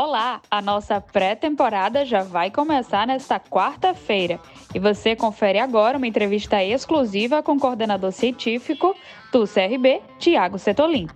Olá! A nossa pré-temporada já vai começar nesta quarta-feira e você confere agora uma entrevista exclusiva com o coordenador científico do CRB, Tiago Setolin.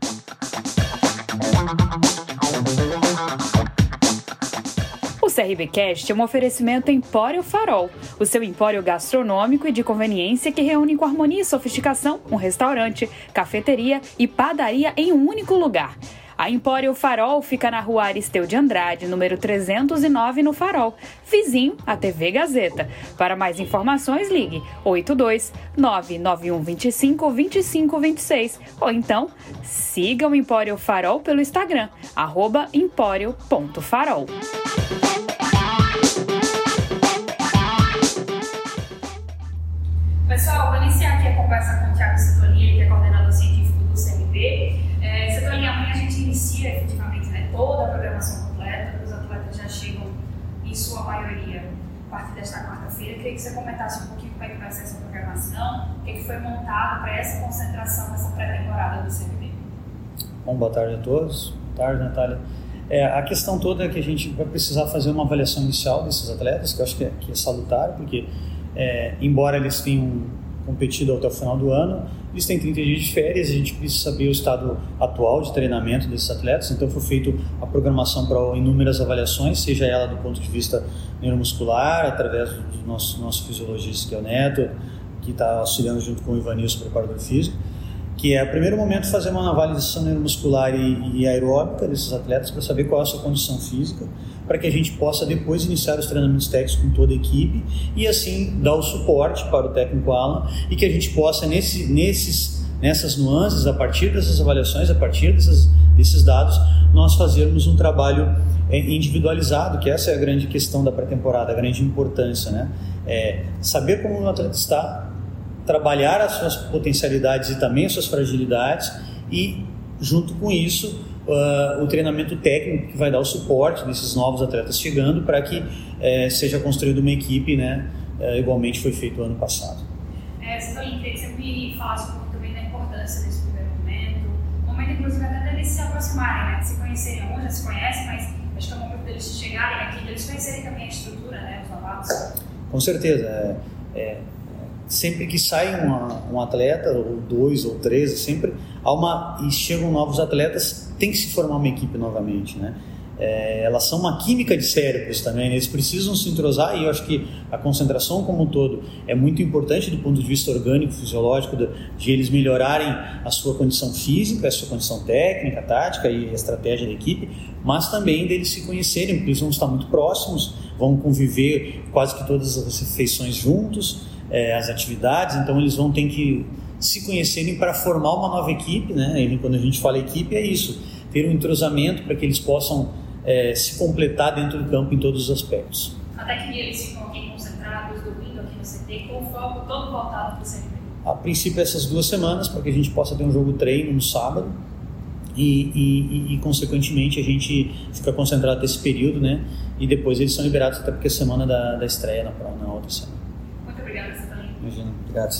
O CRBcast é um oferecimento Empório Farol, o seu empório gastronômico e de conveniência que reúne com harmonia e sofisticação um restaurante, cafeteria e padaria em um único lugar. A Empório Farol fica na rua Aristeu de Andrade, número 309, no Farol, vizinho à TV Gazeta. Para mais informações, ligue 82 991 25 25 26 ou então siga o Empório Farol pelo Instagram, arroba empório.farol. Pessoal, vou iniciar aqui a conversa com o Thiago Citonia, que é coordenador gente inicia efetivamente né, toda a programação completa, os atletas já chegam, em sua maioria, a partir desta quarta-feira. Queria que você comentasse um pouquinho como é que vai ser essa programação, o que, é que foi montado para essa concentração, essa pré-temporada do CRB. Bom, boa tarde a todos. Boa tarde, Natália. É, a questão toda é que a gente vai precisar fazer uma avaliação inicial desses atletas, que eu acho que é, que é salutar, porque é, embora eles tenham competido até o final do ano, eles têm 30 dias de férias, a gente precisa saber o estado atual de treinamento desses atletas, então foi feita a programação para inúmeras avaliações, seja ela do ponto de vista neuromuscular, através do nosso, nosso fisiologista, que é o Neto, que está auxiliando junto com o Ivanilson, preparador físico, que é, o primeiro momento, fazer uma avaliação neuromuscular e, e aeróbica desses atletas para saber qual é a sua condição física, para que a gente possa depois iniciar os treinamentos técnicos com toda a equipe e assim dar o suporte para o técnico Alan e que a gente possa, nesse, nesses, nessas nuances, a partir dessas avaliações, a partir dessas, desses dados, nós fazermos um trabalho é, individualizado, que essa é a grande questão da pré-temporada, a grande importância, né? É saber como o atleta está, trabalhar as suas potencialidades e também as suas fragilidades e, junto com isso, uh, o treinamento técnico que vai dar o suporte desses novos atletas chegando para que uh, seja construída uma equipe, né, uh, igualmente foi feito ano passado. É, Cidolin, queria que você me falasse um pouco também da importância desse primeiro momento, momento inclusive até deles se aproximarem, né, se conhecerem, alguns já se conhecem, mas acho que é o momento deles chegarem aqui, deles conhecerem também a estrutura, né, os novatos. Com certeza, é, é sempre que sai uma, um atleta, ou dois ou três, sempre há uma e chegam novos atletas, tem que se formar uma equipe novamente, né? É, elas são uma química de cérebros também, né? eles precisam se entrosar e eu acho que a concentração como um todo é muito importante do ponto de vista orgânico, fisiológico, de, de eles melhorarem a sua condição física, a sua condição técnica, tática e a estratégia da equipe, mas também deles se conhecerem, porque eles vão estar muito próximos, vão conviver quase que todas as refeições juntos, é, as atividades, então eles vão ter que se conhecerem para formar uma nova equipe, né? E quando a gente fala equipe é isso, ter um entrosamento para que eles possam é, se completar dentro do campo em todos os aspectos. Até que eles ficam aqui concentrados, dormindo aqui no CT, com o foco todo voltado para o CT. A princípio essas duas semanas, para que a gente possa ter um jogo treino no sábado e, e, e, e, consequentemente a gente fica concentrado nesse período, né? E depois eles são liberados até porque é semana da, da estreia na, na outra semana. Imagina, obrigado.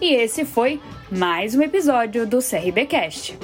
E esse foi mais um episódio do CRBcast.